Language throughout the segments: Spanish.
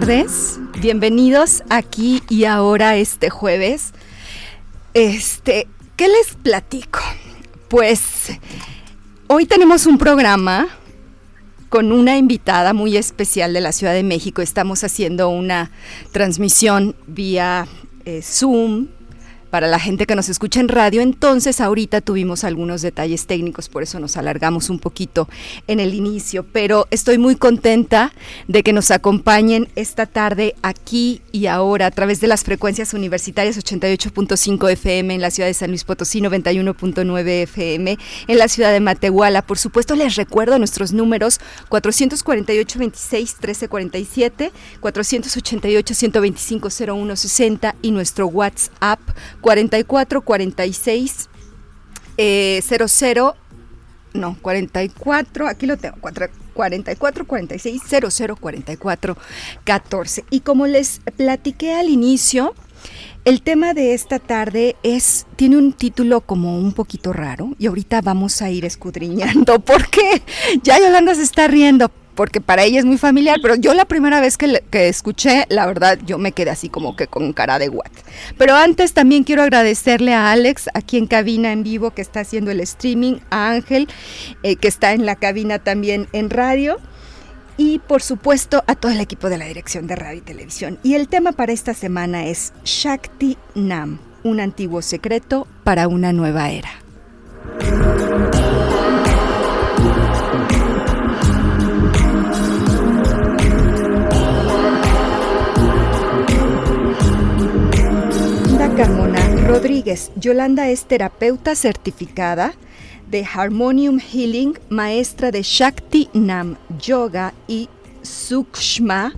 Tardes, bienvenidos aquí y ahora este jueves. Este, ¿qué les platico? Pues hoy tenemos un programa con una invitada muy especial de la Ciudad de México. Estamos haciendo una transmisión vía eh, Zoom para la gente que nos escucha en radio. Entonces, ahorita tuvimos algunos detalles técnicos, por eso nos alargamos un poquito en el inicio, pero estoy muy contenta de que nos acompañen esta tarde aquí y ahora a través de las frecuencias universitarias 88.5 FM en la ciudad de San Luis Potosí, 91.9 FM en la ciudad de Matehuala. Por supuesto, les recuerdo nuestros números 448 26 1347, 488 125 0160 y nuestro WhatsApp 44 46 eh, 00 no, 44, aquí lo tengo, 44 46 00 44 14. Y como les platiqué al inicio, el tema de esta tarde es tiene un título como un poquito raro y ahorita vamos a ir escudriñando porque ya Yolanda se está riendo porque para ella es muy familiar, pero yo la primera vez que, escuché, la verdad, yo me quedé así como que con cara de what. Pero antes también quiero agradecerle a Alex, aquí en cabina en vivo, que está haciendo el streaming, a Ángel, eh, que está en la cabina también en radio. Y por supuesto a todo el equipo de la Dirección de Radio y Televisión. Y el tema para esta semana es Shakti Nam, un antiguo secreto para una nueva era. Carmona Rodríguez. Yolanda es terapeuta certificada de Harmonium Healing, maestra de Shakti Nam Yoga y Sukshma.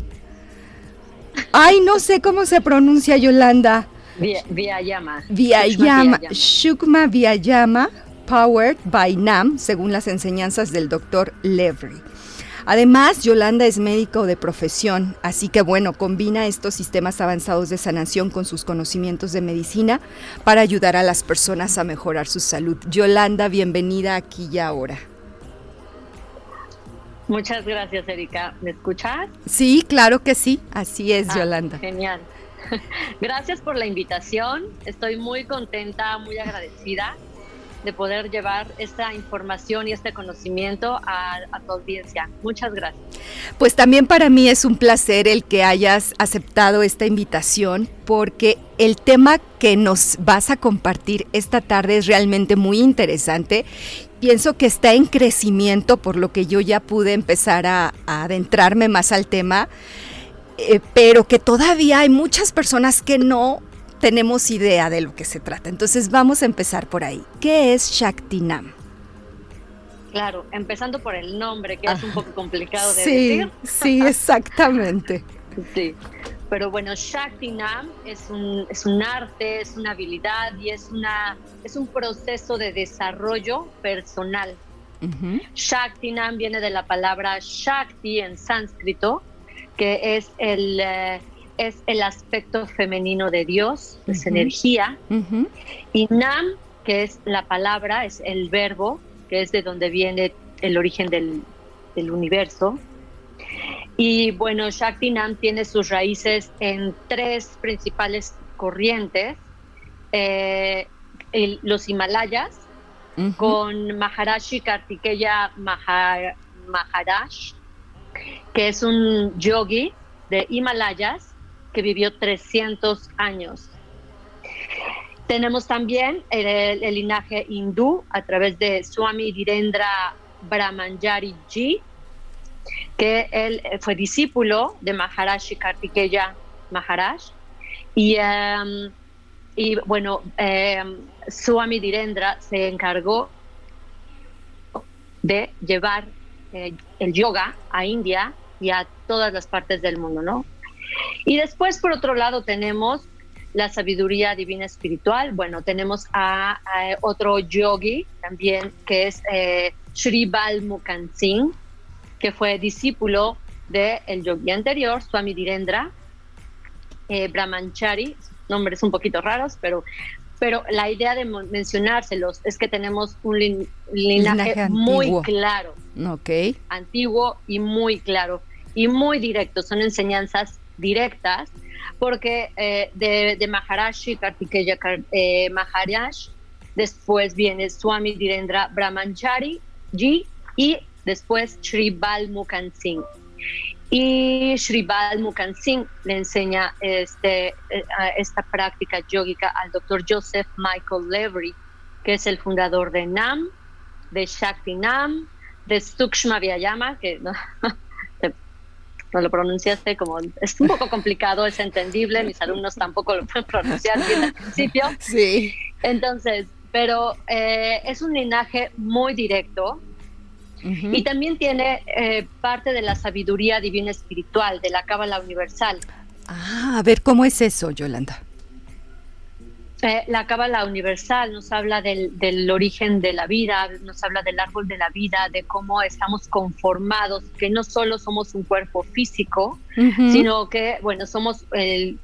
Ay, no sé cómo se pronuncia Yolanda. Vyayama. Vyayama. Shukma Vyayama, powered by Nam, según las enseñanzas del doctor Levry. Además, Yolanda es médico de profesión, así que bueno, combina estos sistemas avanzados de sanación con sus conocimientos de medicina para ayudar a las personas a mejorar su salud. Yolanda, bienvenida aquí y ahora. Muchas gracias, Erika. ¿Me escuchas? Sí, claro que sí. Así es, ah, Yolanda. Genial. Gracias por la invitación. Estoy muy contenta, muy agradecida de poder llevar esta información y este conocimiento a, tu audiencia. Muchas gracias. Pues también para mí es un placer el que hayas aceptado esta invitación porque el tema que nos vas a compartir esta tarde es realmente muy interesante. Pienso que está en crecimiento por lo que yo ya pude empezar a, adentrarme más al tema. Eh, pero que todavía hay muchas personas que no tenemos idea de lo que se trata. Entonces vamos a empezar por ahí. ¿Qué es Shaktinam? Claro, empezando por el nombre, que es un poco complicado de decir. Sí, exactamente. sí, pero bueno, Shaktinam es un, es un arte, es una habilidad y es, una, es un proceso de desarrollo personal. Shaktinam viene de la palabra Shakti en sánscrito, que es el, eh, es el aspecto femenino de Dios, es energía. Y Nam, que es la palabra, es el verbo, que es de donde viene el origen del, del universo. Y bueno, Shaktinam tiene sus raíces en tres principales corrientes. Eh, los Himalayas, con Maharashi Kartikeya Maharaj, que es un yogi de Himalayas que vivió 300 años. Tenemos también el, linaje hindú a través de Swami Dhirendra Brahmanjari Ji, que él fue discípulo de Maharashi Kartikeya Maharaj. Y, em, y bueno, em, Swami Dhirendra se encargó de llevar eh, el yoga a India y a todas las partes del mundo, ¿no? Y después, por otro lado, tenemos la sabiduría divina espiritual. Bueno, tenemos a, otro yogi también, que es eh, Sri Balmukhan Singh, que fue discípulo del el yogi anterior, Swami Dhirendra eh, Brahmanchari, nombres un poquito raros, pero, pero la idea de mencionárselos es que tenemos un linaje, muy claro, okay. antiguo y muy claro y muy directo. Son enseñanzas directas, porque eh, de, de, Maharashi Kartikeya eh, Maharaj, después viene Swami Dhirendra Brahmanchari Ji y después Sri Balmukhan Singh. Y Sri Balmukhan Singh le enseña este, eh, esta práctica yogica al doctor Joseph Michael Levry, que es el fundador de NAM, de Shakti NAM, de Sukshma Vyayama, que no, no lo pronunciaste como es un poco complicado, es entendible, mis alumnos tampoco lo pueden pronunciar bien al principio. Sí. Entonces, pero eh, es un linaje muy directo y también tiene eh, parte de la sabiduría divina espiritual, de la Cábala Universal. Ah, a ver, ¿cómo es eso, Yolanda? Eh, la Cábala Universal nos habla del, origen de la vida, nos habla del árbol de la vida, de cómo estamos conformados, que no solo somos un cuerpo físico, sino que, bueno, somos el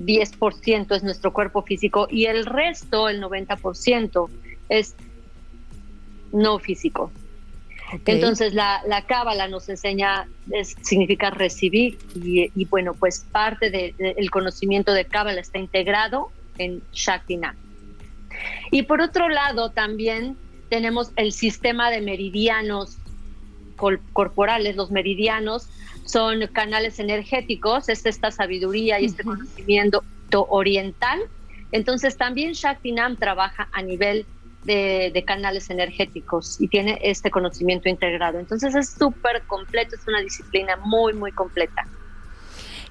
10% es nuestro cuerpo físico y el resto, el 90%, es no físico. Entonces la, la cábala nos enseña, significa recibir y, bueno, pues parte del conocimiento de cábala está integrado en Shaktina. Y por otro lado también tenemos el sistema de meridianos corporales, los meridianos son canales energéticos, es esta sabiduría y este conocimiento oriental. Entontonces también Shaktinam trabaja a nivel de, canales energéticos y tiene este conocimiento integrado. Entonces es súper completo, es una disciplina muy, muy completa.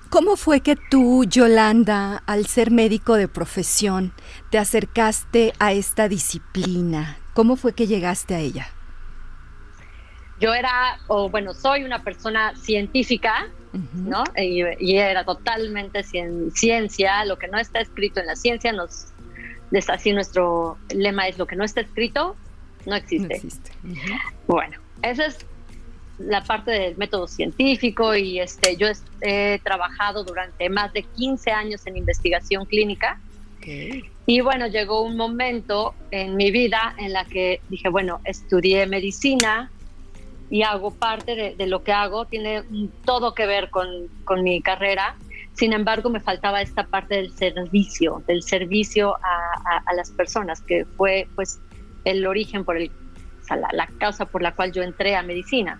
¿Cómo fue que tú, Yolanda, al ser médico de profesión, te acercaste a esta disciplina? ¿Cómo fue que llegaste a ella? Yo era, o bueno, soy una persona científica, ¿no? Y, era totalmente ciencia, lo que no está escrito en la ciencia nos así nuestro lema es lo que no está escrito, no existe. Bueno, esa es la parte del método científico y este, yo he trabajado durante más de 15 años en investigación clínica. Y bueno, llegó un momento en mi vida en la que dije, bueno, estudié medicina y hago parte de, de lo que hago, tiene todo que ver con, con mi carrera sin embargo, me faltaba esta parte del servicio, del servicio a, las personas, que fue pues el origen por el, la, causa por la cual yo entré a medicina.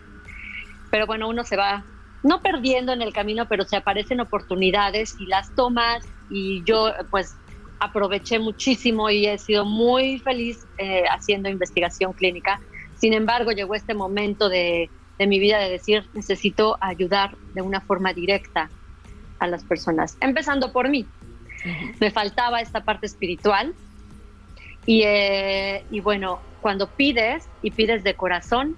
Pero bueno, uno se va no perdiendo en el camino, pero se aparecen oportunidades y las tomas y yo pues aproveché muchísimo y he sido muy feliz eh, haciendo investigación clínica. Sin embargo, llegó este momento de, de mi vida de decir, necesito ayudar de una forma directa a las personas, empezando por mí. Me faltaba esta parte espiritual Y, eh, y bueno, cuando pides y pides de corazón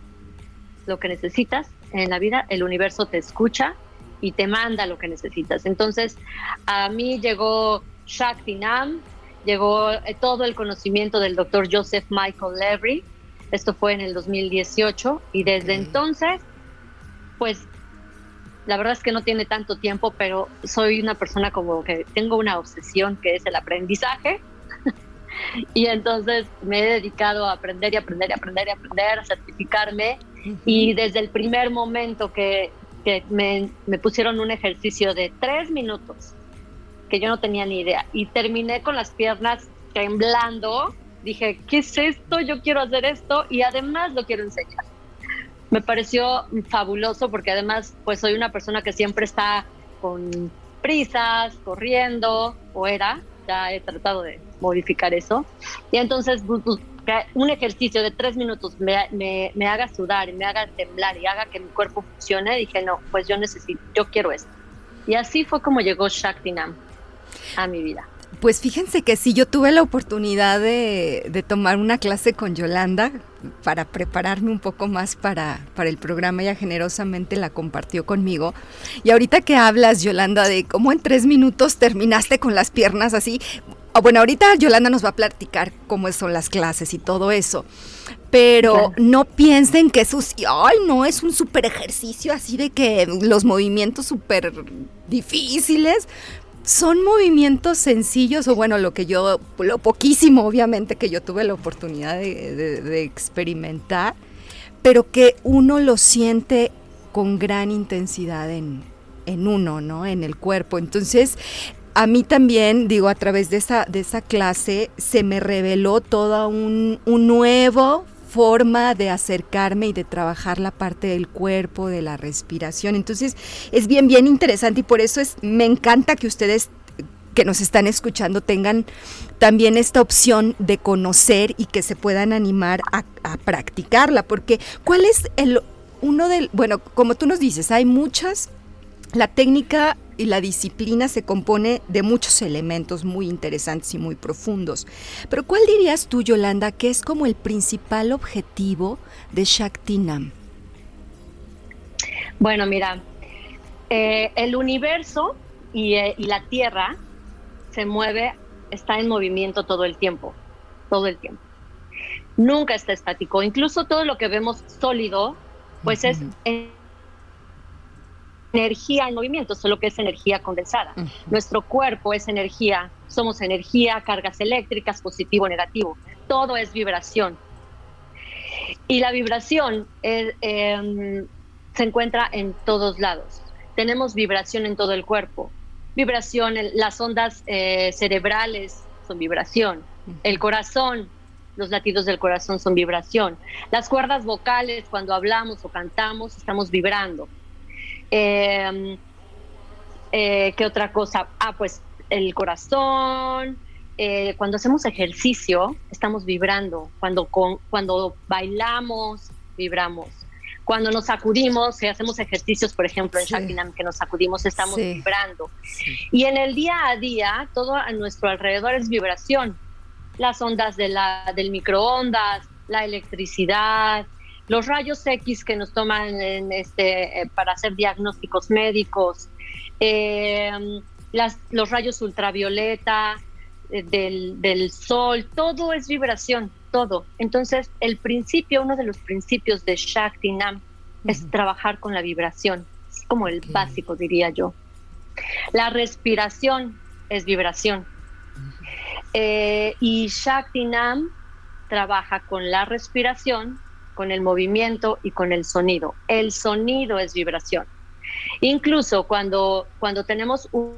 lo que necesitas en la vida, el universo te escucha y te manda lo que necesitas. Entonces, a mí llegó Shakti Nam, llegó eh, todo el conocimiento del doctor Joseph Michael Levry. Esto fue en el 2018 y desde entonces, pues la verdad es que no tiene tanto tiempo, pero soy una persona como que tengo una obsesión que es el aprendizaje. y entonces me he dedicado a aprender y aprender y aprender y aprender, a certificarme. Y desde el primer momento que, que me, me pusieron un ejercicio de tres minutos que yo no tenía ni idea. Y terminé con las piernas temblando. Dije, ¿qué es esto? Yo quiero hacer esto y además lo quiero enseñar. Me pareció fabuloso porque además pues soy una persona que siempre está con prisas, corriendo, o era, ya he tratado de modificar eso. Y entonces pues, un ejercicio de tres minutos me, me, me, haga sudar y me haga temblar y haga que mi cuerpo funcione, dije, no, pues yo necesito, yo quiero esto. Y así fue como llegó Shaktinam a mi vida. Pues fíjense que sí, yo tuve la oportunidad de, tomar una clase con Yolanda para prepararme un poco más para, para, el programa. Ella generosamente la compartió conmigo. Y ahorita que hablas, Yolanda, de cómo en tres minutos terminaste con las piernas así. Ah, bueno, ahorita Yolanda nos va a platicar cómo son las clases y todo eso. Pero no piensen que eso, ay, no, es un super ejercicio así de que los movimientos súper difíciles son movimientos sencillos, o bueno, lo que yo, lo poquísimo obviamente que yo tuve la oportunidad de, experimentar, pero que uno lo siente con gran intensidad en, uno, ¿no? En el cuerpo. Entonces, a mí también, digo, a través de esa, de esa clase se me reveló todo un, un nuevo forma de acercarme y de trabajar la parte del cuerpo, de la respiración. Entonces es bien, bien interesante y por eso es, me encanta que ustedes que nos están escuchando tengan también esta opción de conocer y que se puedan animar a, a practicarla, porque ¿cuál es el uno del, bueno, como tú nos dices, hay muchas, la técnica y la disciplina se compone de muchos elementos muy interesantes y muy profundos. Pero ¿cuál dirías tú, Yolanda, que es como el principal objetivo de Shaktinam? Bueno, mira, eh, el universo y, eh, y la Tierra se mueve, está en movimiento todo el tiempo, todo el tiempo. Nunca está estático. Incluso todo lo que vemos sólido, pues es energía en movimiento, solo que es energía condensada. Nuestro cuerpo es energía, somos energía, cargas eléctricas, positivo, negativo. Todo es vibración. Y la vibración em, se encuentra en todos lados. Tenemos vibración en todo el cuerpo. Vibración, las ondas eh, cerebrales son vibración. El corazón, los latidos del corazón son vibración. Las cuerdas vocales, cuando hablamos o cantamos, estamos vibrando eh, eh, ¿Qué otra cosa? Ah, pues el corazón. Eh, cuando hacemos ejercicio, estamos vibrando. Cuando, con, cuando bailamos, vibramos. Cuando nos sacudimos, si hacemos ejercicios, por ejemplo, en sí. que nos sacudimos, estamos vibrando. Y en el día a día, todo a nuestro alrededor es vibración. Las ondas de la, del microondas, la electricidad, los rayos X que nos toman en este, eh, para hacer diagnósticos médicos, eh, los rayos ultravioleta eh, del, sol, todo es vibración, todo. Entonces, el principio, uno de los principios de Shakti Nam es trabajar con la vibración, es como el básico, diría yo. La respiración es vibración. y Shakti Nam trabaja con la respiración con el movimiento y con el sonido. El sonido es vibración. Incluso cuando, cuando tenemos un,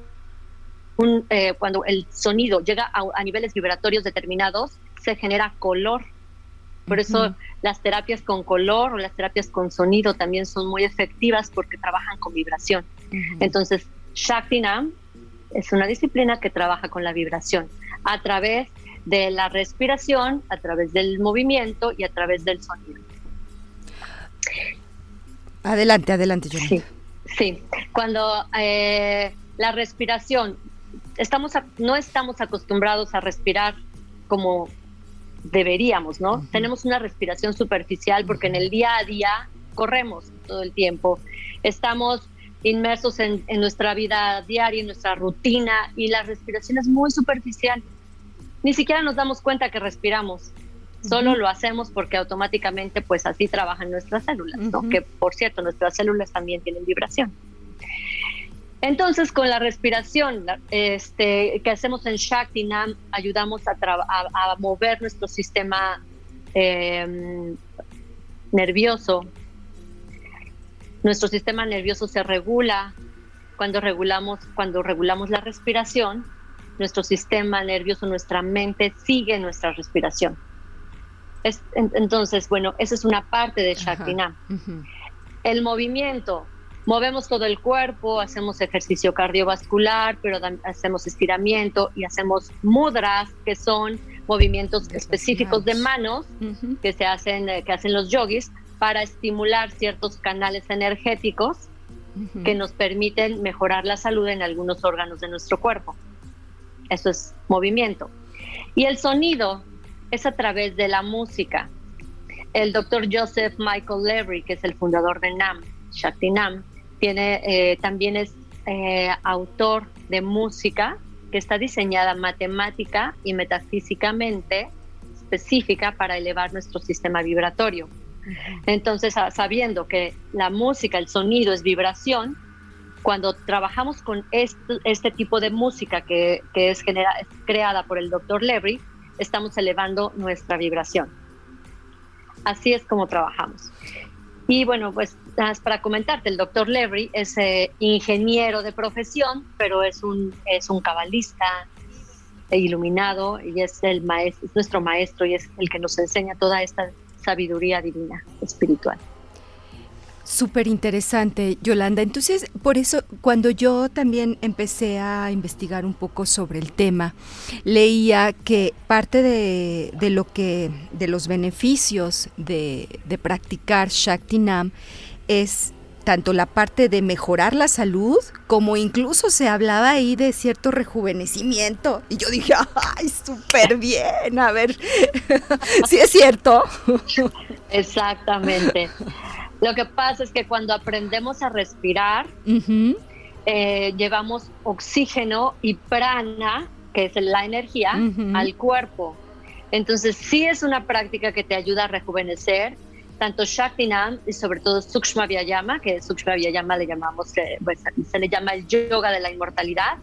eh, cuando el sonido llega a, niveles vibratorios determinados, se genera color. Por eso las terapias con color o las terapias con sonido también son muy efectivas porque trabajan con vibración. Entonces, Shaktinam es una disciplina que trabaja con la vibración a través de la respiración, a través del movimiento y a través del sonido. Adelante, adelante, Sí, sí. Cuando eh, la respiración, estamos no estamos acostumbrados a respirar como deberíamos, ¿no? Tenemos una respiración superficial porque en el día a día corremos todo el tiempo, estamos inmersos en, nuestra vida diaria, en nuestra rutina y la respiración es muy superficial. Ni siquiera nos damos cuenta que respiramos. Solo lo hacemos porque automáticamente pues así trabajan nuestras células, ¿no? Que por cierto, nuestras células también tienen vibración. Entonces, con la respiración este, que hacemos en Shakti Nam, ayudamos a, mover nuestro sistema em, nervioso. Nuestro sistema nervioso se regula cuando regulamos, cuando regulamos la respiración. Nuestro sistema nervioso, nuestra mente sigue nuestra respiración. entonces, bueno, esa es una parte de Shakti Nam. El movimiento, movemos todo el cuerpo, hacemos ejercicio cardiovascular, pero hacemos estiramiento y hacemos mudras, que son movimientos específicos de manos que se hacen, eh, que hacen los yogis para estimular ciertos canales energéticos que nos permiten mejorar la salud en algunos órganos de nuestro cuerpo. Eso es movimiento. Y el sonido es a través de la música. El doctor Joseph Michael Levy, que es el fundador de NAM, Shakti NAM, tiene, eh, también es eh, autor de música que está diseñada matemática y metafísicamente específica para elevar nuestro sistema vibratorio. Entonces, sabiendo que la música, el sonido es vibración, cuando trabajamos con este, este tipo de música que, que es, es, creada por el doctor Levry, estamos elevando nuestra vibración. Así es como trabajamos. Y bueno, pues para comentarte, el doctor Levry es eh, ingeniero de profesión, pero es un, es un cabalista iluminado y es, el maestro, es nuestro maestro y es el que nos enseña toda esta sabiduría divina espiritual. Súper interesante, Yolanda. Entonces, por eso, cuando yo también empecé a investigar un poco sobre el tema, leía que parte de, lo que, de los beneficios de, de practicar Shaktinam es tanto la parte de mejorar la salud, como incluso se hablaba ahí de cierto rejuvenecimiento. Y yo dije, ay, súper bien, a ver, sí es cierto. Exactamente. Lo que pasa es que cuando aprendemos a respirar, eh, llevamos oxígeno y prana, que es la energía, al cuerpo. Entonces sí es una práctica que te ayuda a rejuvenecer, tanto Shaktinam y sobre todo Sukshma Vyayama, que Sukshma Vyayama le llamamos, eh, pues, se le llama el yoga de la inmortalidad,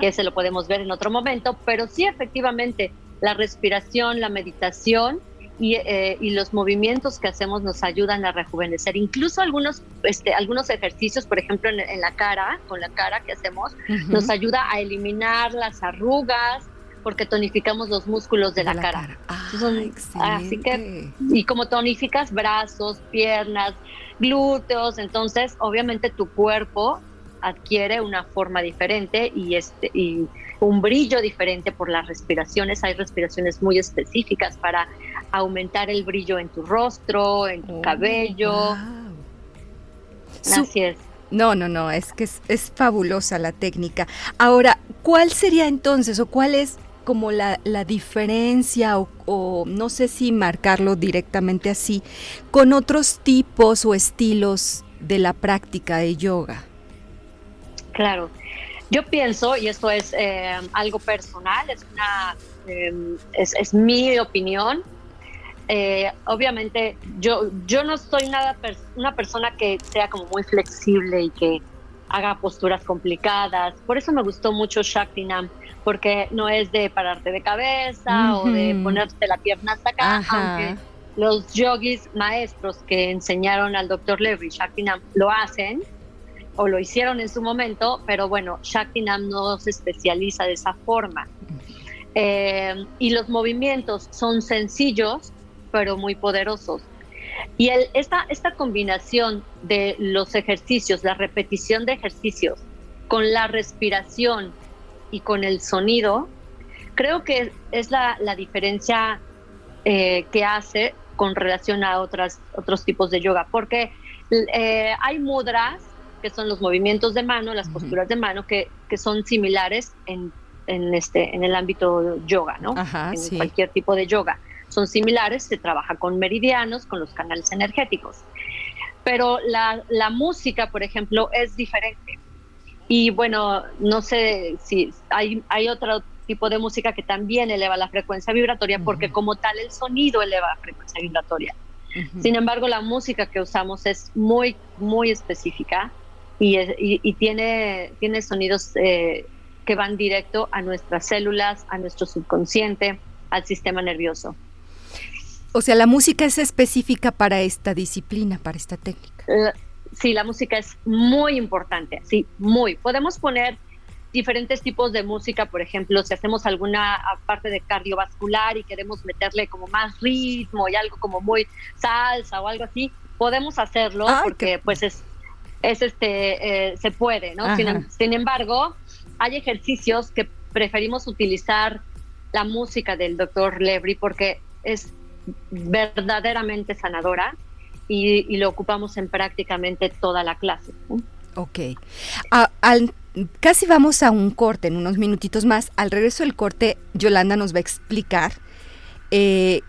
que se lo podemos ver en otro momento, pero sí efectivamente la respiración, la meditación eh, y, los movimientos que hacemos nos ayudan a rejuvenecer. Incluso algunos, este, algunos ejercicios, por ejemplo, en, la cara, con la cara que hacemos, nos ayuda a eliminar las arrugas, porque tonificamos los músculos de, la, cara. Ah, así que, y como tonificas brazos, piernas, glúteos, entonces obviamente tu cuerpo adquiere una forma diferente y este y un brillo diferente por las respiraciones. Hay respiraciones muy específicas para aumentar el brillo en tu rostro, en tu oh, cabello. Así es. No, no, no, es que es, fabulosa la técnica. Ahora, ¿cuál sería entonces o cuál es como la, diferencia o, o, no sé si marcarlo directamente así con otros tipos o estilos de la práctica de yoga? Claro, yo pienso, y esto es eh, algo personal, es, una, em, es, mi opinión, eh, obviamente yo, yo no soy nada una persona que sea como muy flexible y que haga posturas complicadas. Por eso me gustó mucho Shaktinam, porque no es de pararte de cabeza o de ponerte la pierna hasta acá, aunque los yogis maestros que enseñaron al doctor Levy Shaktinam lo hacen o lo hicieron en su momento, pero bueno, Shaktinam no se especializa de esa forma. Eh, y los movimientos son sencillos, pero muy poderosos. Y esta, esta combinación de los ejercicios, la repetición de ejercicios, con la respiración y con el sonido, creo que es la, la diferencia eh, que hace con relación a otras, otros tipos de yoga, porque eh, hay mudras que son los movimientos de mano, las posturas de mano, que, que son similares en, en, este, en el ámbito yoga, ¿no? en cualquier tipo de yoga. son similares, se trabaja con meridianos, con los canales energéticos. Pero la, la música, por ejemplo, es diferente. Y bueno, no sé si hay, hay otro tipo de música que también eleva la frecuencia vibratoria, porque como tal el sonido eleva la frecuencia vibratoria. Sin embargo, la música que usamos es muy, muy específica y, y, tiene, tiene sonidos eh, que van directo a nuestras células, a nuestro subconsciente, al sistema nervioso. O sea, la música es específica para esta disciplina, para esta técnica. sí, la música es muy importante, sí, muy. Podemos poner diferentes tipos de música, por ejemplo, si hacemos alguna parte de cardiovascular y queremos meterle como más ritmo y algo como muy salsa o algo así, podemos hacerlo porque pues es, es este, eh, se puede, ¿no? Sin, sin, embargo, hay ejercicios que preferimos utilizar la música del doctor Levry porque es verdaderamente sanadora y, lo ocupamos en prácticamente toda la clase. Ok. al, casi vamos a un corte en unos minutitos más. Al regreso del corte, Yolanda nos va a explicar eh,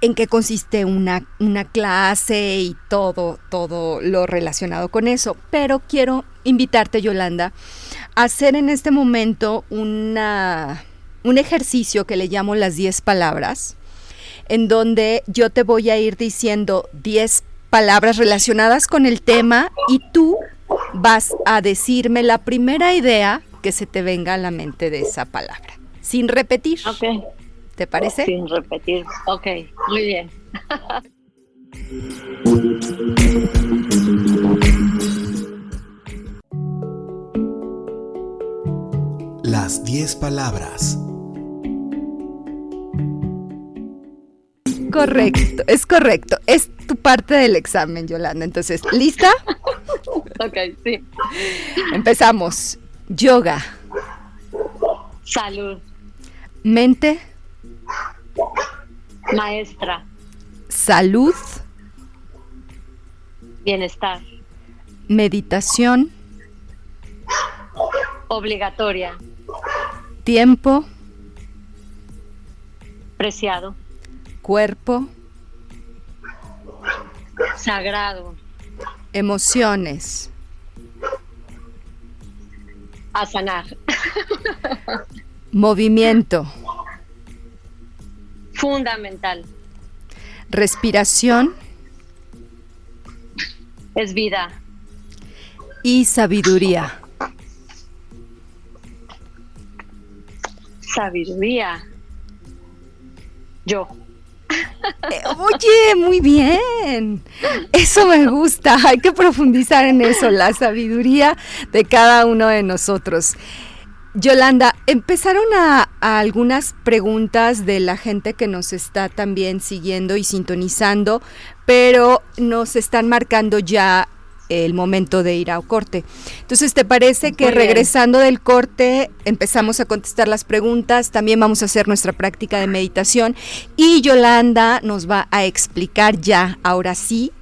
en qué consiste una, una clase y todo, todo lo relacionado con eso. Pero quiero invitarte, Yolanda, a hacer en este momento una, un ejercicio que le llamo las 10 palabras, en donde yo te voy a ir diciendo 10 palabras relacionadas con el tema y tú vas a decirme la primera idea que se te venga a la mente de esa palabra, sin repetir. ¿Te parece? Sin repetir. Ok, muy bien. Las 10 palabras. Correcto, es correcto. Es tu parte del examen, Yolanda. Entonces, ¿lista? ok, sí. Empezamos. Yoga. Salud. Mente. Maestra. Salud. Bienestar. Meditación. Obligatoria. Tiempo. Preciado. Cuerpo. Sagrado. Emociones. A sanar. Movimiento. Fundamental. Respiración. Es vida. Y sabiduría. Sabiduría. Yo. Eh, oye, muy bien. Eso me gusta. Hay que profundizar en eso, la sabiduría de cada uno de nosotros. Yolanda, empezaron a, algunas preguntas de la gente que nos está también siguiendo y sintonizando, pero nos están marcando ya el momento de ir a corte. Entonces, ¿te parece que regresando del corte empezamos a contestar las preguntas? También vamos a hacer nuestra práctica de meditación y Yolanda nos va a explicar ya, ahora sí,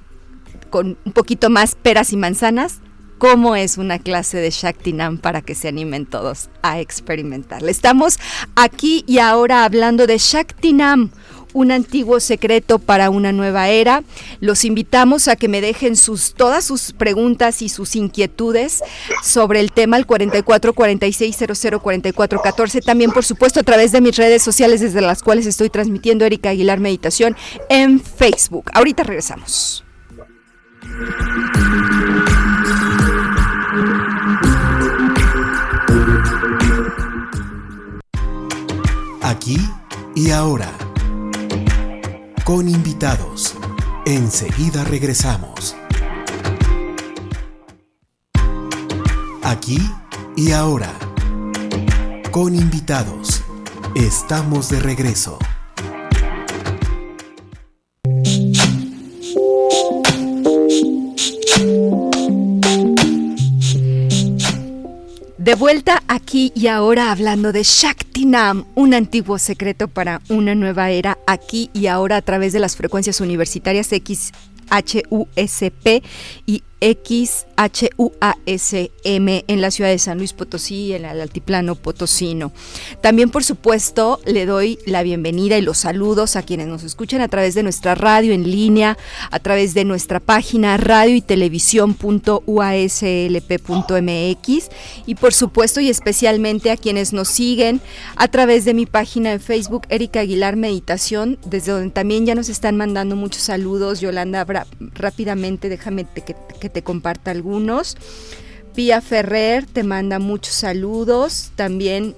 con un poquito más peras y manzanas, cómo es una clase de Shaktinam para que se animen todos a experimentarla. Estamos aquí y ahora hablando de Shaktinam un antiguo secreto para una nueva era. Los invitamos a que me dejen sus, todas sus preguntas y sus inquietudes sobre el tema al 44 46 00 44 14. También, por supuesto, a través de mis redes sociales desde las cuales estoy transmitiendo Erika Aguilar Meditación en Facebook. Ahorita regresamos. Aquí y ahora con invitados. Enseguida regresamos. Aquí y ahora. Con invitados. Estamos de regreso. Vuelta aquí y ahora hablando de Shaktinam, un antiguo secreto para una nueva era, aquí y ahora a través de las frecuencias universitarias XHUSP y XHUASM en la ciudad de San Luis Potosí, en el altiplano potosino. También, por supuesto, le doy la bienvenida y los saludos a quienes nos escuchan a través de nuestra radio en línea, a través de nuestra página radio y televisión.uaslp.mx y, por supuesto, y especialmente a quienes nos siguen a través de mi página en Facebook, Erika Aguilar Meditación, desde donde también ya nos están mandando muchos saludos. Yolanda, rápidamente déjame que, que te comparta algunos. Pía Ferrer te manda muchos saludos. También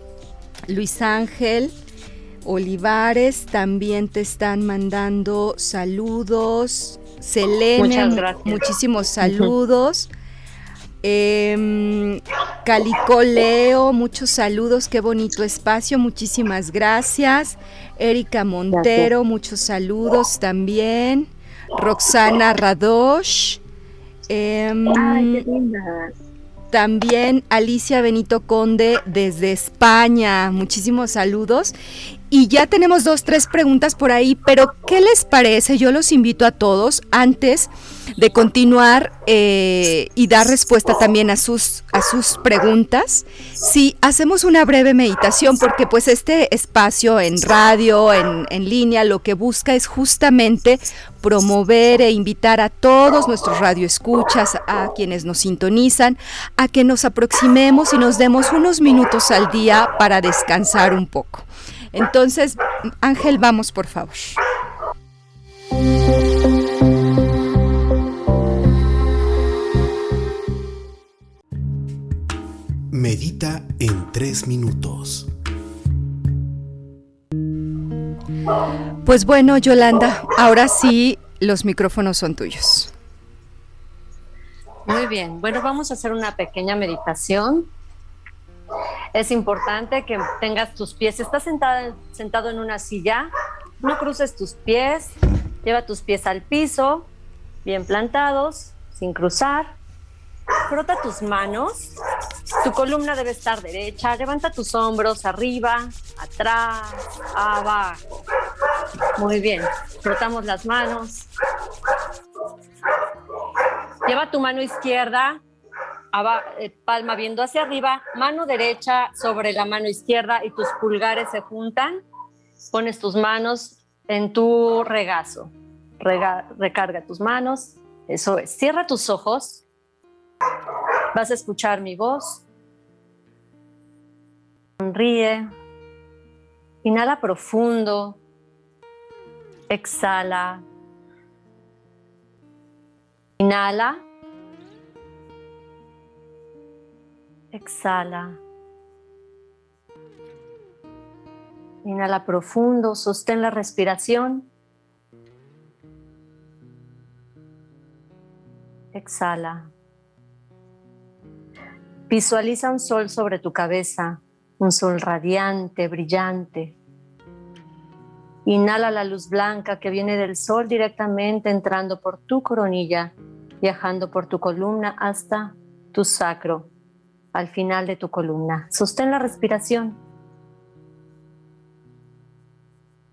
Luis Ángel Olivares también te están mandando saludos. Selene, muchísimos saludos. Eh, Calico Leo, muchos saludos, qué bonito espacio, muchísimas gracias. Erika Montero, muchos saludos también. Roxana Radosh, Em, también Alicia Benito Conde desde España. Muchísimos saludos. Y ya tenemos dos, tres preguntas por ahí, pero ¿qué les parece? Yo los invito a todos antes de continuar eh, y dar respuesta también a sus, a sus preguntas. Si hacemos una breve meditación, porque pues este espacio en radio, en, en línea, lo que busca es justamente promover e invitar a todos nuestros radioescuchas, a quienes nos sintonizan, a que nos aproximemos y nos demos unos minutos al día para descansar un poco. Entonces, Ángel, vamos por favor. Medita en tres minutos. Pues bueno, Yolanda, ahora sí los micrófonos son tuyos. Muy bien, bueno, vamos a hacer una pequeña meditación es importante que tengas tus pies. estás sentado en una silla, no cruces tus pies, lleva tus pies al piso, bien plantados, sin cruzar. Frota tus manos, tu columna debe estar derecha, levanta tus hombros arriba, atrás, abajo. Muy bien, frotamos las manos. Lleva tu mano izquierda palma viendo hacia arriba, mano derecha sobre la mano izquierda y tus pulgares se juntan. Pones tus manos en tu regazo. recarga tus manos. Eso es. Cierra tus ojos. Vas a escuchar mi voz. Sonríe. Inhala profundo. Exhala. Inhala. Exhala. Inhala profundo, sostén la respiración. Exhala. Visualiza un sol sobre tu cabeza, un sol radiante, brillante. Inhala la luz blanca que viene del sol directamente entrando por tu coronilla, viajando por tu columna hasta tu sacro, al final de tu columna. Sostén la respiración.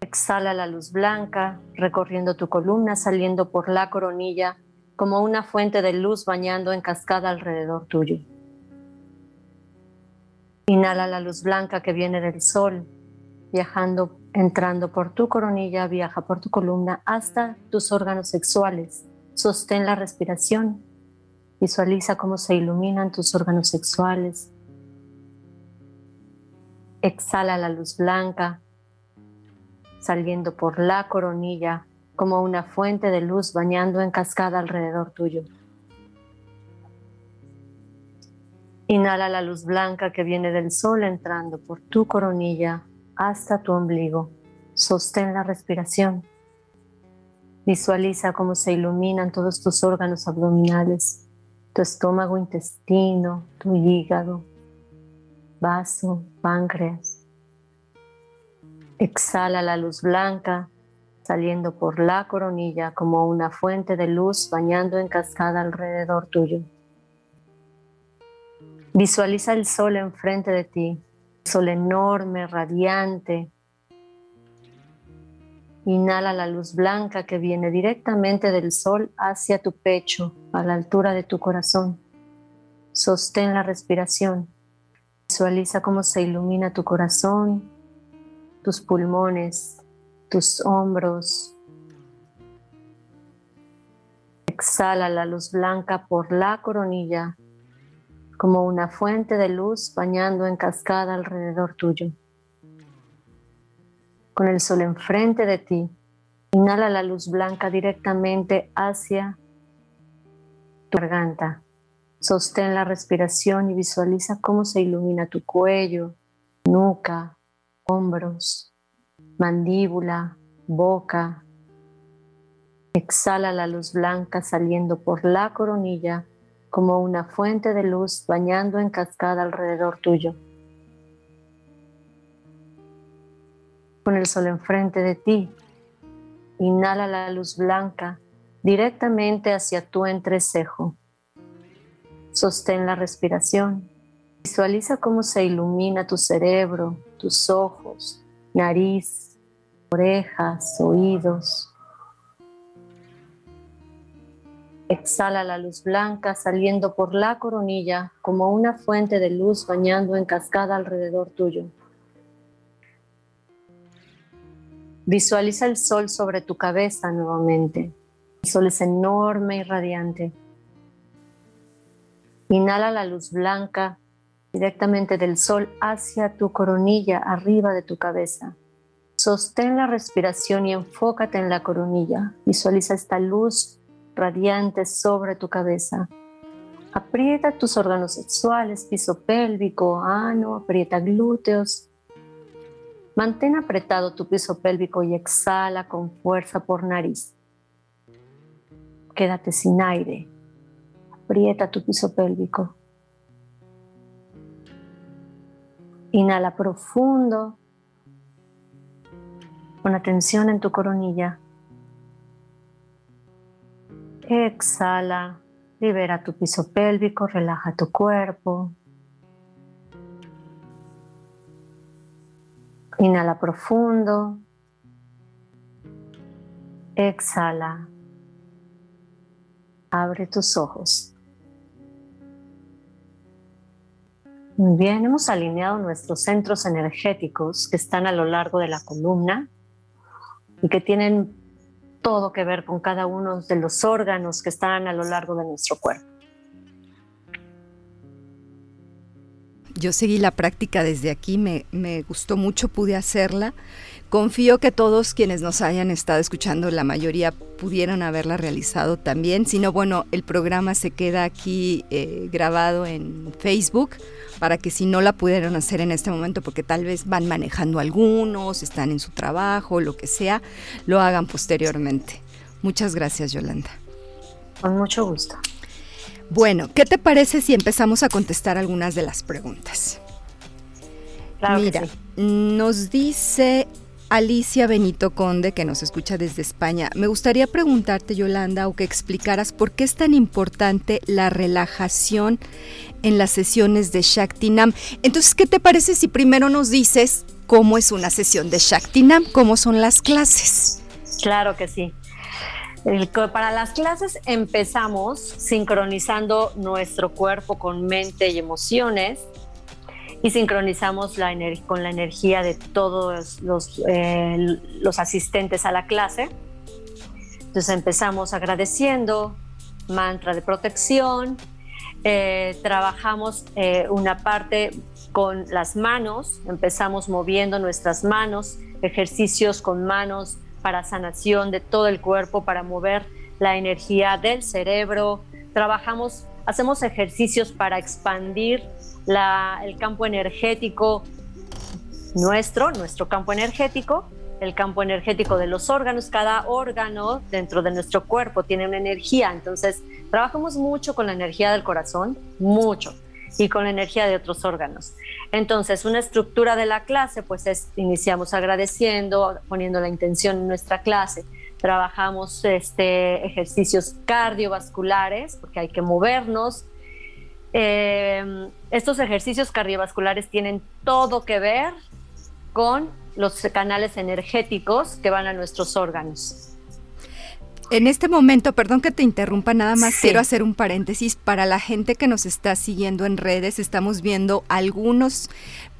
Exhala la luz blanca recorriendo tu columna, saliendo por la coronilla como una fuente de luz bañando en cascada alrededor tuyo. Inhala la luz blanca que viene del sol, viajando, entrando por tu coronilla, viaja por tu columna hasta tus órganos sexuales. Sostén la respiración. Visualiza cómo se iluminan tus órganos sexuales. Exhala la luz blanca saliendo por la coronilla como una fuente de luz bañando en cascada alrededor tuyo. Inhala la luz blanca que viene del sol entrando por tu coronilla hasta tu ombligo. Sostén la respiración. Visualiza cómo se iluminan todos tus órganos abdominales tu estómago, intestino, tu hígado, vaso, páncreas. Exhala la luz blanca saliendo por la coronilla como una fuente de luz bañando en cascada alrededor tuyo. Visualiza el sol enfrente de ti, sol enorme, radiante, Inhala la luz blanca que viene directamente del sol hacia tu pecho, a la altura de tu corazón. Sostén la respiración. Visualiza cómo se ilumina tu corazón, tus pulmones, tus hombros. Exhala la luz blanca por la coronilla como una fuente de luz bañando en cascada alrededor tuyo con el sol enfrente de ti. Inhala la luz blanca directamente hacia tu garganta. Sostén la respiración y visualiza cómo se ilumina tu cuello, nuca, hombros, mandíbula, boca. Exhala la luz blanca saliendo por la coronilla como una fuente de luz bañando en cascada alrededor tuyo. Con el sol enfrente de ti. Inhala la luz blanca directamente hacia tu entrecejo. Sostén la respiración. Visualiza cómo se ilumina tu cerebro, tus ojos, nariz, orejas, oídos. Exhala la luz blanca saliendo por la coronilla como una fuente de luz bañando en cascada alrededor tuyo. Visualiza el sol sobre tu cabeza nuevamente. El sol es enorme y radiante. Inhala la luz blanca directamente del sol hacia tu coronilla, arriba de tu cabeza. Sostén la respiración y enfócate en la coronilla. Visualiza esta luz radiante sobre tu cabeza. Aprieta tus órganos sexuales, piso pélvico, ano, aprieta glúteos, Mantén apretado tu piso pélvico y exhala con fuerza por nariz. Quédate sin aire. Aprieta tu piso pélvico. Inhala profundo. Con atención en tu coronilla. Exhala. Libera tu piso pélvico. Relaja tu cuerpo. Inhala profundo. Exhala. Abre tus ojos. Muy bien, hemos alineado nuestros centros energéticos que están a lo largo de la columna y que tienen todo que ver con cada uno de los órganos que están a lo largo de nuestro cuerpo. Yo seguí la práctica desde aquí, me, me, gustó mucho, pude hacerla. Confío que todos quienes nos hayan estado escuchando, la mayoría pudieron haberla realizado también. Si no, bueno, el programa se queda aquí eh, grabado en Facebook para que si no la pudieron hacer en este momento, porque tal vez van manejando algunos, están en su trabajo, lo que sea, lo hagan posteriormente. Muchas gracias, Yolanda. Con mucho gusto. Bueno, ¿qué te parece si empezamos a contestar algunas de las preguntas? Mira, nos dice Alicia Benito Conde, que nos escucha desde España. Me gustaría preguntarte, Yolanda, o que explicaras por qué es tan importante la relajación en las sesiones de Shaktinam. Entonces, ¿qué te parece si primero nos dices cómo es una sesión de Shaktinam? ¿Cómo son las clases? Claro que sí para las clases empezamos sincronizando nuestro cuerpo con mente y emociones y sincronizamos la con la energía de todos los, eh, los asistentes a la clase. Entonces empezamos agradeciendo, mantra de protección, eh, trabajamos eh, una parte con las manos, empezamos moviendo nuestras manos, ejercicios con manos para sanación de todo el cuerpo, para mover la energía del cerebro. Trabajamos, hacemos ejercicios para expandir el campo energético nuestro, nuestro campo energético, el campo energético de los órganos. Cada órgano dentro de nuestro cuerpo tiene una energía, entonces trabajamos mucho con la energía del corazón, mucho y con la energía de otros órganos. Entonces, una estructura de la clase, pues es, iniciamos agradeciendo, poniendo la intención en nuestra clase. Trabajamos este, ejercicios cardiovasculares, porque hay que movernos. Eh, estos ejercicios cardiovasculares tienen todo que ver con los canales energéticos que van a nuestros órganos. En este momento, perdón que te interrumpa, nada más quiero hacer un paréntesis. Para la gente que nos está siguiendo en redes, estamos viendo algunos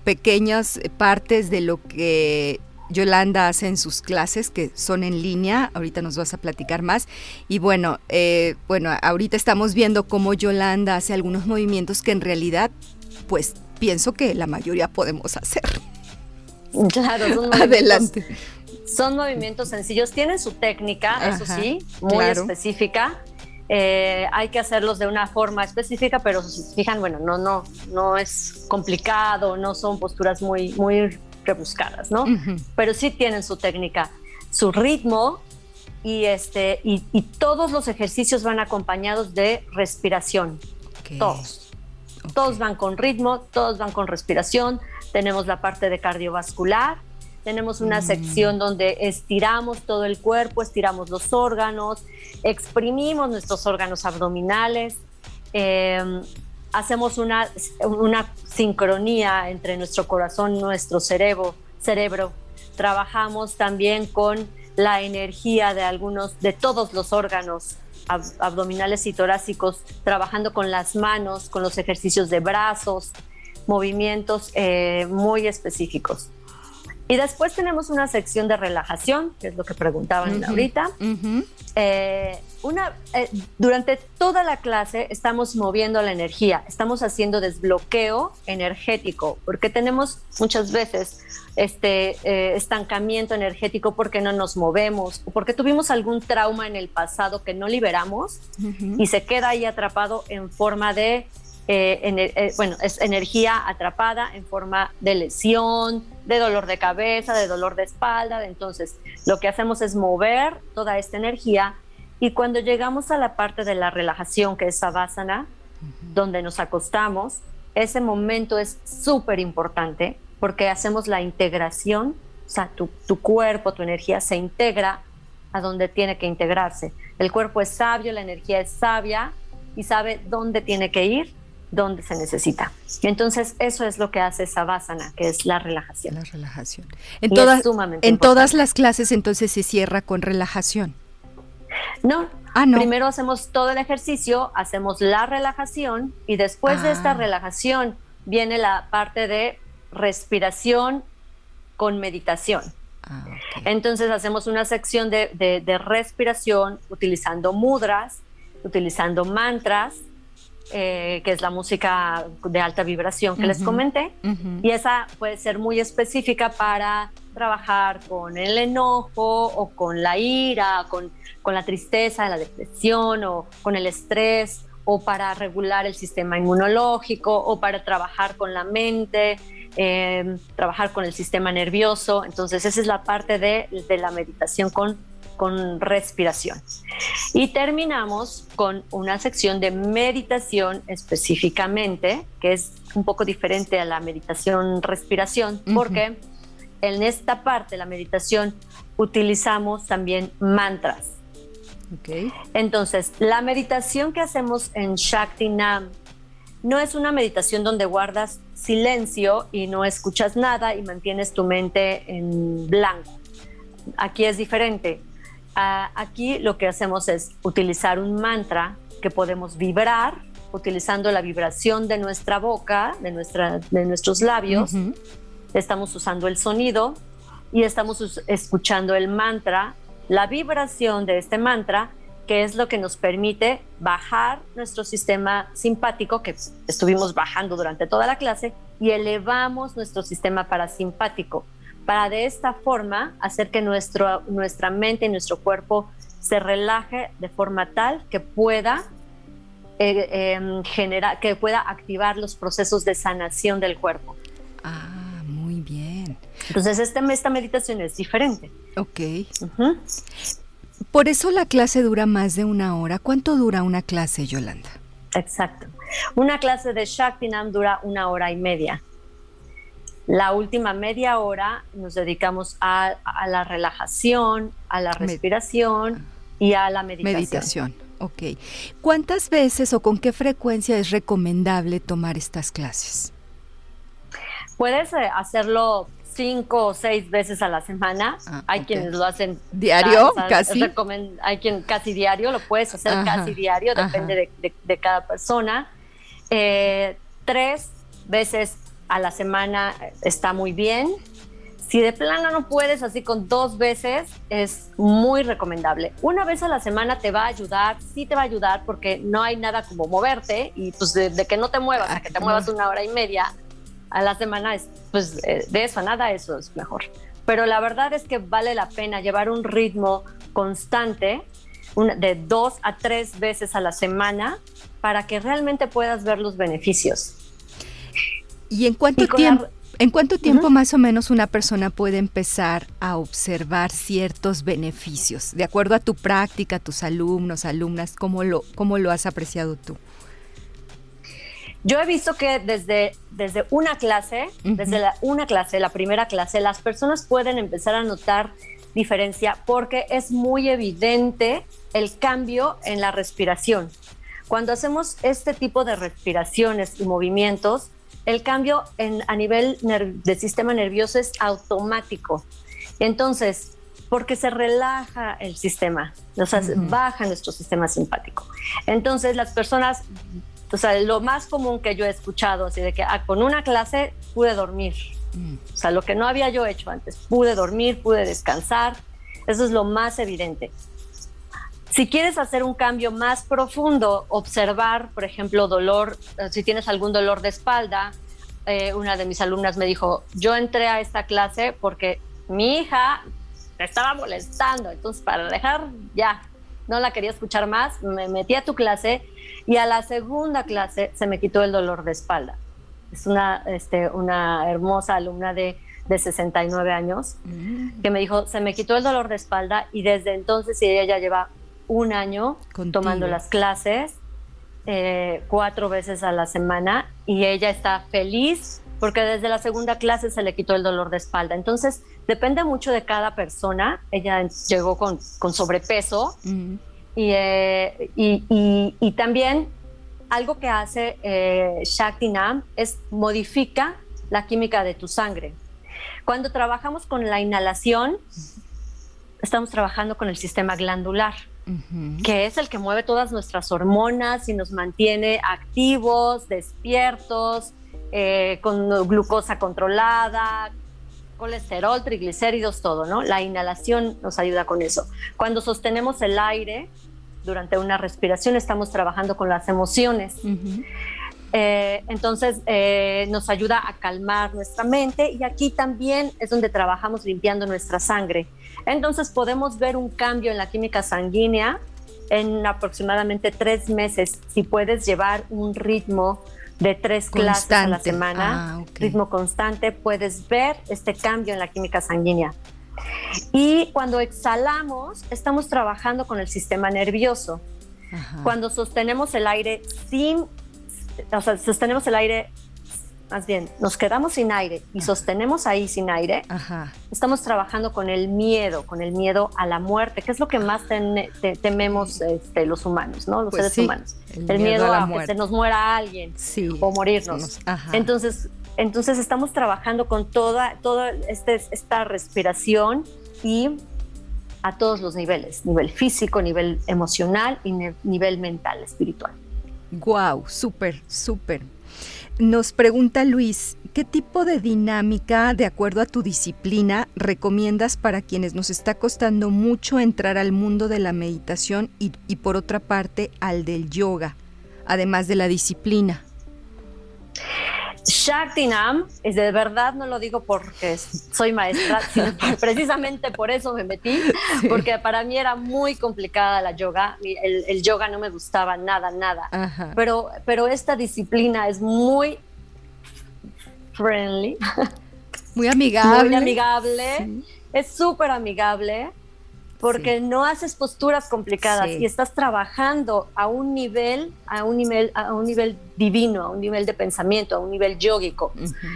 pequeñas partes de lo que Yolanda hace en sus clases que son en línea, ahorita nos vas a platicar más. Y bueno, eh, bueno, ahorita estamos viendo cómo Yolanda hace algunos movimientos que en realidad, pues pienso que la mayoría podemos hacer. Claro, son adelante. Son movimientos sencillos, tienen su técnica, eso sí, muy específica. Eh, hay que hacerlos de una forma específica, pero si se fijan, bueno, no, no, no es complicado, no son posturas muy, muy rebuscadas, ¿no? Pero sí tienen su técnica, su ritmo y, este, y, todos los ejercicios van acompañados de respiración. Todos. Todos van con ritmo, todos van con respiración. Tenemos la parte de cardiovascular, tenemos una mm. sección donde estiramos todo el cuerpo, estiramos los órganos, exprimimos nuestros órganos abdominales, em, hacemos una, una sincronía entre nuestro corazón y nuestro cerebro, cerebro. Trabajamos también con la energía de algunos, de todos los órganos abdominales y torácicos, trabajando con las manos, con los ejercicios de brazos, movimientos eh, muy específicos. Y después tenemos una sección de relajación, que es lo que preguntaban ahorita. Eh, una, eh, durante toda la clase estamos moviendo la energía, estamos haciendo desbloqueo energético, porque tenemos muchas veces este eh, estancamiento energético porque no nos movemos, o porque tuvimos algún trauma en el pasado que no liberamos y se queda ahí atrapado en forma de eh, eh, bueno, es energía atrapada en forma de lesión, de dolor de cabeza, de dolor de espalda. Entonces, lo que hacemos es mover toda esta energía y cuando llegamos a la parte de la relajación, que es Savasana, donde nos acostamos, ese momento es súper importante porque hacemos la integración, o sea, tu, tu cuerpo, tu energía se integra a donde tiene que integrarse. El cuerpo es sabio, la energía es sabia y sabe dónde tiene que ir donde se necesita. Entonces, eso es lo que hace Savasana, que es la relajación. La relajación. En, todas, en todas las clases entonces se cierra con relajación. No, ah, no, primero hacemos todo el ejercicio, hacemos la relajación y después de esta ah. relajación viene la parte de respiración con meditación. Ah, entonces hacemos una sección de, de respiración utilizando mudras, utilizando mantras, eh, que es la música de alta vibración que les comenté, y esa puede ser muy específica para trabajar con el enojo o con la ira, con, con la tristeza, la depresión o con el estrés o para regular el sistema inmunológico o para trabajar con la mente, eh, trabajar con el sistema nervioso. Entonces esa es la parte de, de la meditación con con respiración. Y terminamos con una sección de meditación específicamente, que es un poco diferente a la meditación respiración, porque en esta parte, la meditación, utilizamos también mantras. Okay. Entonces, la meditación que hacemos en Shakti Nam no es una meditación donde guardas silencio y no escuchas nada y mantienes tu mente en blanco. Aquí es diferente aquí lo que hacemos es utilizar un mantra que podemos vibrar utilizando la vibración de nuestra boca, de, nuestra, de nuestros labios. Estamos usando el sonido y estamos escuchando el mantra, la vibración de este mantra, que es lo que nos permite bajar nuestro sistema simpático, que estuvimos bajando durante toda la clase, y elevamos nuestro sistema parasimpático para de esta forma hacer que nuestro, nuestra mente y nuestro cuerpo se relaje de forma tal que pueda eh, em, generar, que pueda activar los procesos de sanación del cuerpo. Ah, muy bien. Entonces este, esta meditación es diferente. Ok. Por eso la clase dura más de una hora. ¿Cuánto dura una clase, Yolanda? Exacto. Una clase de Shaktinam dura una hora y media. La última media hora nos dedicamos a, la relajación, a la respiración y a la meditación. Meditación, ok. ¿Cuántas veces o con qué frecuencia es recomendable tomar estas clases? Puedes eh, hacerlo cinco o seis veces a la semana. Ah, hay quienes lo hacen diario, casi. Hay quien casi diario, lo puedes hacer casi diario, depende de, cada persona. Eh, tres veces a la semana está muy bien. Si de plano no puedes, así con dos veces, es muy recomendable. Una vez a la semana te va a ayudar, sí te va a ayudar, porque no hay nada como moverte y pues de, que no te muevas, a que te muevas una hora y media a la semana, es, pues eh, de eso a nada, eso es mejor. Pero la verdad es que vale la pena llevar un ritmo constante de dos a tres veces a la semana para que realmente puedas ver los beneficios. ¿Y en cuánto tiempo? ¿En cuánto tiempo más o menos una persona puede empezar a observar ciertos beneficios? De acuerdo a tu práctica, tus alumnos, alumnas, ¿cómo lo, cómo lo has apreciado tú? Yo he visto que desde, desde una clase, desde la, una clase, la primera clase, las personas pueden empezar a notar diferencia porque es muy evidente el cambio en la respiración. Cuando hacemos este tipo de respiraciones y movimientos, el cambio en, a nivel del sistema nervioso es automático. Entonces, porque se relaja el sistema, o sea, baja nuestro sistema simpático. Entonces, las personas, o sea, lo más común que yo he escuchado, así de que ah, con una clase pude dormir. Mm. O sea, lo que no había yo hecho antes, pude dormir, pude descansar. Eso es lo más evidente. Si quieres hacer un cambio más profundo, observar, por ejemplo, dolor, eh, si tienes algún dolor de espalda, eh, una de mis alumnas me dijo, yo entré a esta clase porque mi hija me estaba molestando, entonces para dejar ya, no la quería escuchar más, me metí a tu clase y a la segunda clase se me quitó el dolor de espalda. Es una, este, una hermosa alumna de, de 69 años mm. que me dijo, se me quitó el dolor de espalda y desde entonces ella ya lleva un año tomando las clases eh, cuatro veces a la semana y ella está feliz porque desde la segunda clase se le quitó el dolor de espalda. Entonces, depende mucho de cada persona. Ella llegó con, con sobrepeso eh, y, y, y, también algo que hace eh, Shakti Nam es modifica la química de tu sangre. Cuando trabajamos con la inhalación, estamos trabajando con el sistema glandular que es el que mueve todas nuestras hormonas y nos mantiene activos, despiertos, eh, con glucosa controlada, colesterol, triglicéridos, todo, ¿no? La inhalación nos ayuda con eso. Cuando sostenemos el aire durante una respiración, estamos trabajando con las emociones. Eh, entonces eh, nos ayuda a calmar nuestra mente y aquí también es donde trabajamos limpiando nuestra sangre. Entonces podemos ver un cambio en la química sanguínea en aproximadamente tres meses si puedes llevar un ritmo de tres clases a la semana, ah, ritmo constante, puedes ver este cambio en la química sanguínea. Y cuando exhalamos, estamos trabajando con el sistema nervioso. Cuando sostenemos el aire sin, o sea, sostenemos el aire más bien, nos quedamos sin aire y sostenemos ahí sin aire, estamos trabajando con el miedo, con el miedo a la muerte, que es lo que más tememos este, los humanos, ¿no? Los pues seres humanos. El, miedo, a, que se nos muera alguien o morirnos. Entonces, entonces estamos trabajando con toda, toda este, esta respiración y a todos los niveles, nivel físico, nivel emocional y nivel mental, espiritual. Wow, súper, súper. Nos pregunta Luis, ¿qué tipo de dinámica, de acuerdo a tu disciplina, recomiendas para quienes nos está costando mucho entrar al mundo de la meditación y, por otra parte al del yoga, además de la disciplina? Shaktinam, es de verdad no lo digo porque soy maestra, sino precisamente por eso me metí, porque para mí era muy complicada la yoga, el, yoga no me gustaba nada, nada, pero, pero esta disciplina es muy friendly. Muy amigable. Muy amigable, es súper amigable porque no haces posturas complicadas y estás trabajando a un nivel, a un nivel, a un nivel divino, a un nivel de pensamiento, a un nivel yógico.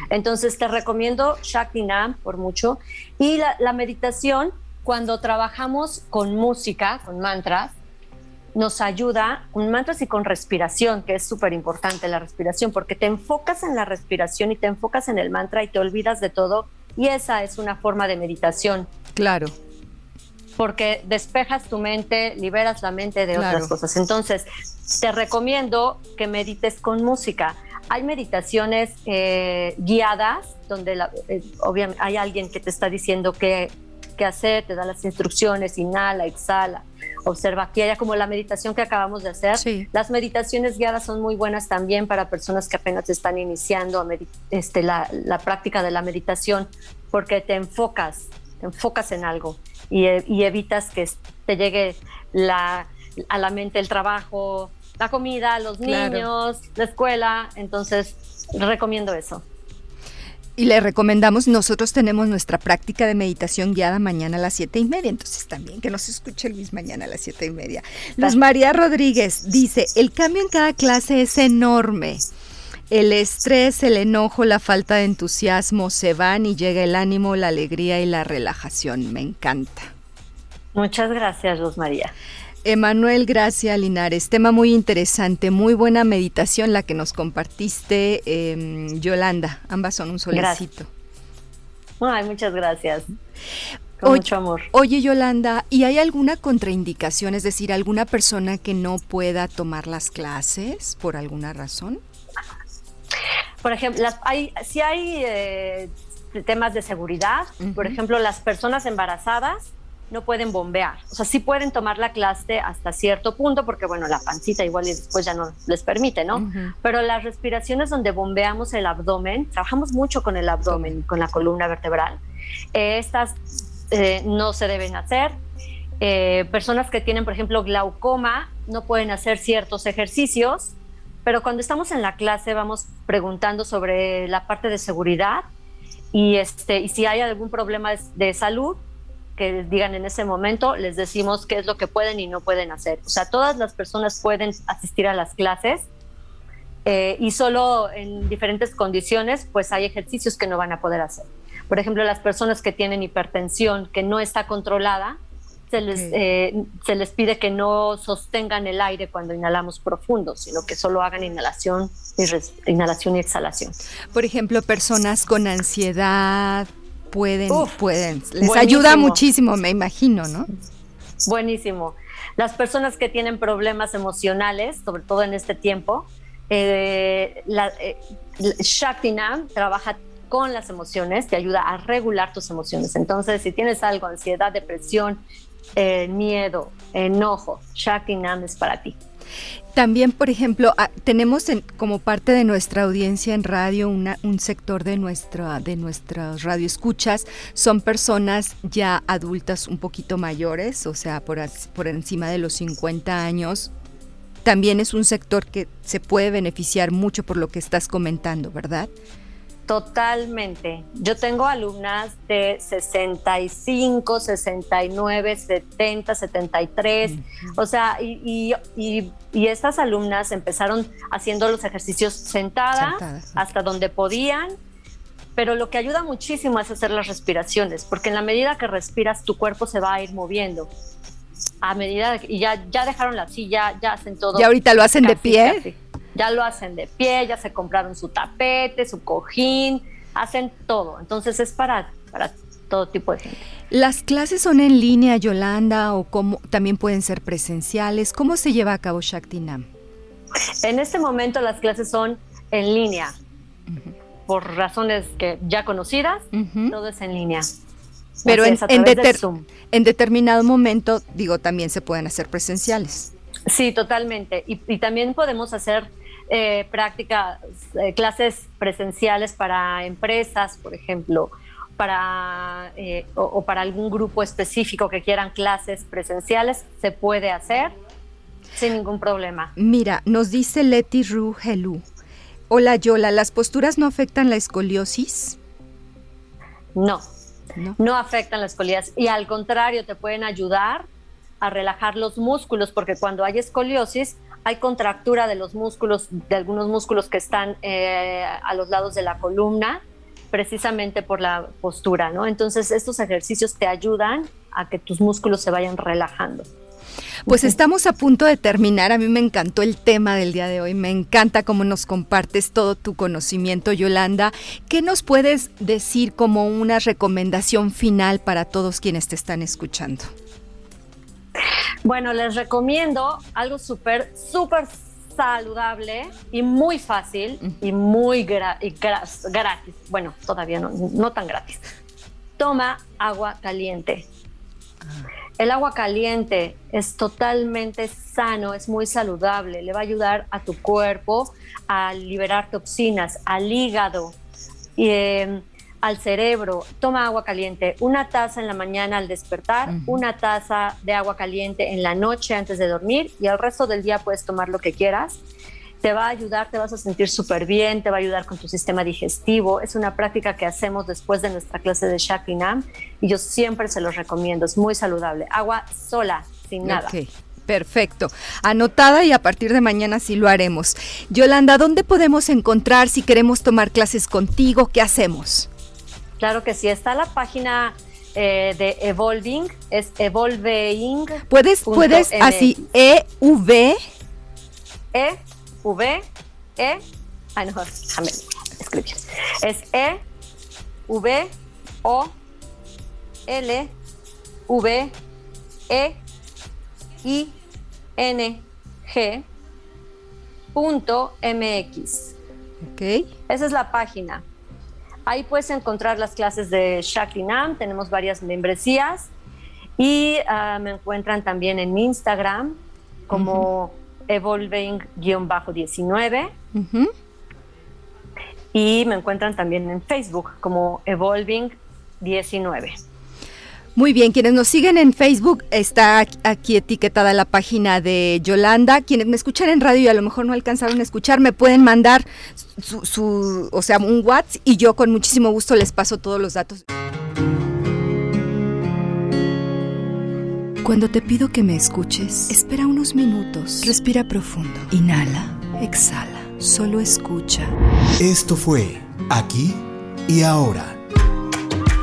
Entonces te recomiendo Shakti Nam por mucho y la, meditación cuando trabajamos con música, con mantras, nos ayuda con mantras y con respiración, que es súper importante la respiración, porque te enfocas en la respiración y te enfocas en el mantra y te olvidas de todo Y esa es una forma de meditación. Claro. Porque despejas tu mente, liberas la mente de otras cosas. Entonces, te recomiendo que medites con música. Hay meditaciones eh, guiadas donde eh, obviamente hay alguien que te está diciendo qué, qué hacer, te da las instrucciones, inhala, exhala, observa aquí, allá, como la meditación que acabamos de hacer. Las meditaciones guiadas son muy buenas también para personas que apenas están iniciando este, la, la, práctica de la meditación, porque te enfocas, te enfocas en algo y, y evitas que te llegue la, a la mente el trabajo, la comida, los niños, la escuela. Entonces, recomiendo eso. Y le recomendamos, nosotros tenemos nuestra práctica de meditación guiada mañana a las siete y media, entonces también que nos escuche Luis mañana a las siete y media. Luz María Rodríguez dice, el cambio en cada clase es enorme. El estrés, el enojo, la falta de entusiasmo se van y llega el ánimo, la alegría y la relajación. Me encanta. Muchas gracias, Luz María. Emanuel Gracia Linares, tema muy interesante, muy buena meditación la que nos compartiste, em, Yolanda. Ambas son un solecito. Ay, muchas gracias. Con mucho amor. Oye, Yolanda, ¿y hay alguna contraindicación? Es decir, alguna persona que no pueda tomar las clases por alguna razón? Por ejemplo, hay, si hay eh, temas de seguridad, por ejemplo, las personas embarazadas no pueden bombear. O sea, sí pueden tomar la clase hasta cierto punto, porque bueno, la pancita igual y después ya no les permite, ¿no? Pero las respiraciones donde bombeamos el abdomen, trabajamos mucho con el abdomen, con la columna vertebral. Eh, estas eh, no se deben hacer. Eh, personas que tienen, por ejemplo, glaucoma, no pueden hacer ciertos ejercicios, pero cuando estamos en la clase vamos preguntando sobre la parte de seguridad y, este, y si hay algún problema de salud, que digan en ese momento, les decimos qué es lo que pueden y no pueden hacer. O sea, todas las personas pueden asistir a las clases eh, y solo en diferentes condiciones, pues hay ejercicios que no van a poder hacer. Por ejemplo, las personas que tienen hipertensión que no está controlada, se les, eh, se les pide que no sostengan el aire cuando inhalamos profundo, sino que solo hagan inhalación y, inhalación y exhalación. Por ejemplo, personas con ansiedad, pueden, pueden. Les ayuda muchísimo, me imagino, ¿no? Buenísimo. Las personas que tienen problemas emocionales, sobre todo en este tiempo, eh, la, eh, Shaktinam trabaja con las emociones, te ayuda a regular tus emociones. Entonces, si tienes algo, ansiedad, depresión, eh, miedo, enojo, Shaktinam es para ti. También, por ejemplo, ah, tenemos como parte de nuestra audiencia en radio un sector de nuestra de nuestras radioescuchas son personas ya adultas un poquito mayores, o sea, por, por encima de los 50 años. También es un sector que se puede beneficiar mucho por lo que estás comentando, ¿verdad? Totalmente. Yo tengo alumnas de 65, 69, 70, 73. O sea, y, y, y, estas alumnas empezaron haciendo los ejercicios sentadas, hasta donde podían. Pero lo que ayuda muchísimo es hacer las respiraciones, porque en la medida que respiras, tu cuerpo se va a ir moviendo. A medida que, y ya, ya dejaron la silla, ya hacen todo. ¿Y ahorita lo hacen de pie? Ya lo hacen de pie, ya se compraron su tapete, su cojín, hacen todo. Entonces es para, para todo tipo de gente. ¿Las clases son en línea, Yolanda, o cómo, también pueden ser presenciales? ¿Cómo se lleva a cabo Shaktinam? En este momento las clases son en línea, por razones que ya conocidas, todo es en línea. Pero en, en, determinado momento, digo, también se pueden hacer presenciales. Sí, totalmente. Y, y también podemos hacer eh, prácticas, eh, clases presenciales para empresas, por ejemplo, para, eh, o, para algún grupo específico que quieran clases presenciales, se puede hacer sin ningún problema. Mira, nos dice Leti Ru Helu. Hola Yola, ¿las posturas no afectan la escoliosis? No, no, no afectan la escoliosis y al contrario te pueden ayudar a relajar los músculos porque cuando hay escoliosis hay contractura de los músculos, de algunos músculos que están eh, a los lados de la columna, precisamente por la postura, ¿no? Entonces estos ejercicios te ayudan a que tus músculos se vayan relajando. Pues estamos a punto de terminar. A mí me encantó el tema del día de hoy. Me encanta cómo nos compartes todo tu conocimiento, Yolanda. ¿Qué nos puedes decir como una recomendación final para todos quienes te están escuchando? Bueno, les recomiendo algo súper, súper saludable y muy fácil y muy gratis. Bueno, todavía no, no tan gratis. Toma agua caliente. Ah. El agua caliente es totalmente sano, es muy saludable, le va a ayudar a tu cuerpo a liberar toxinas, al hígado, y, em, al cerebro. Toma agua caliente, una taza en la mañana al despertar, una taza de agua caliente en la noche antes de dormir y el resto del día puedes tomar lo que quieras te va a ayudar, te vas a sentir súper bien, te va a ayudar con tu sistema digestivo. Es una práctica que hacemos después de nuestra clase de Shakrinam y yo siempre se los recomiendo, es muy saludable. Agua sola, sin nada. Perfecto. Anotada y a partir de mañana sí lo haremos. Yolanda, ¿dónde podemos encontrar si queremos tomar clases contigo? ¿Qué hacemos? Claro que sí, está la página eh, de Evolving, es evolving. Puedes, puedes así, E-V. E V, E, ay no, déjame escribir. Es E, V, O, L, V, E, I, N, G, punto MX. Ok. Esa es la página. Ahí puedes encontrar las clases de Shaktinam, tenemos varias membresías y ah, me encuentran también en Instagram como evolving-19. Y me encuentran también en Facebook como Evolving19. Muy bien, quienes nos siguen en Facebook, está aquí etiquetada la página de Yolanda. Quienes me escuchan en radio y a lo mejor no alcanzaron a escuchar, me pueden mandar su, su o sea, un WhatsApp y yo con muchísimo gusto les paso todos los datos. Cuando te pido que me escuches, espera unos minutos, respira profundo, inhala, exhala, solo escucha. Esto fue Aquí y Ahora.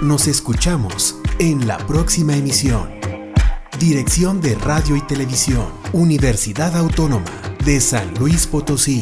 Nos escuchamos en la próxima emisión. Dirección de Radio y Televisión, Universidad Autónoma de San Luis Potosí.